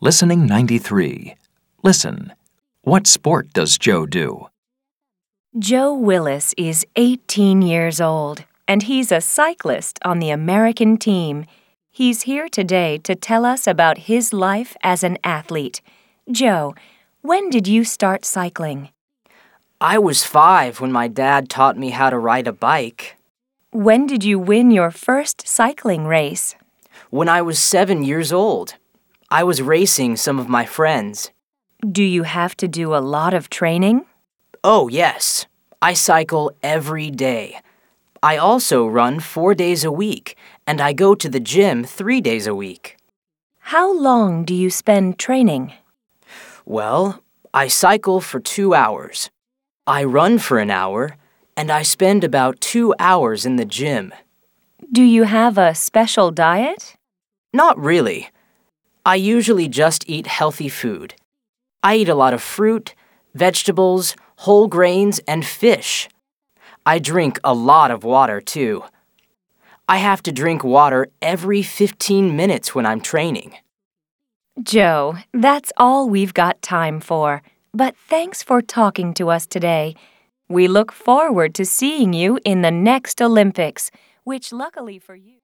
Listening 93. Listen. What sport does Joe do? Joe Willis is 18 years old, and he's a cyclist on the American team. He's here today to tell us about his life as an athlete. Joe, when did you start cycling? I was five when my dad taught me how to ride a bike. When did you win your first cycling race? When I was seven years old, I was racing some of my friends. Do you have to do a lot of training? Oh, yes. I cycle every day. I also run four days a week, and I go to the gym three days a week. How long do you spend training? Well, I cycle for two hours. I run for an hour, and I spend about two hours in the gym. Do you have a special diet? Not really. I usually just eat healthy food. I eat a lot of fruit, vegetables, whole grains, and fish. I drink a lot of water, too. I have to drink water every 15 minutes when I'm training. Joe, that's all we've got time for. But thanks for talking to us today. We look forward to seeing you in the next Olympics, which luckily for you.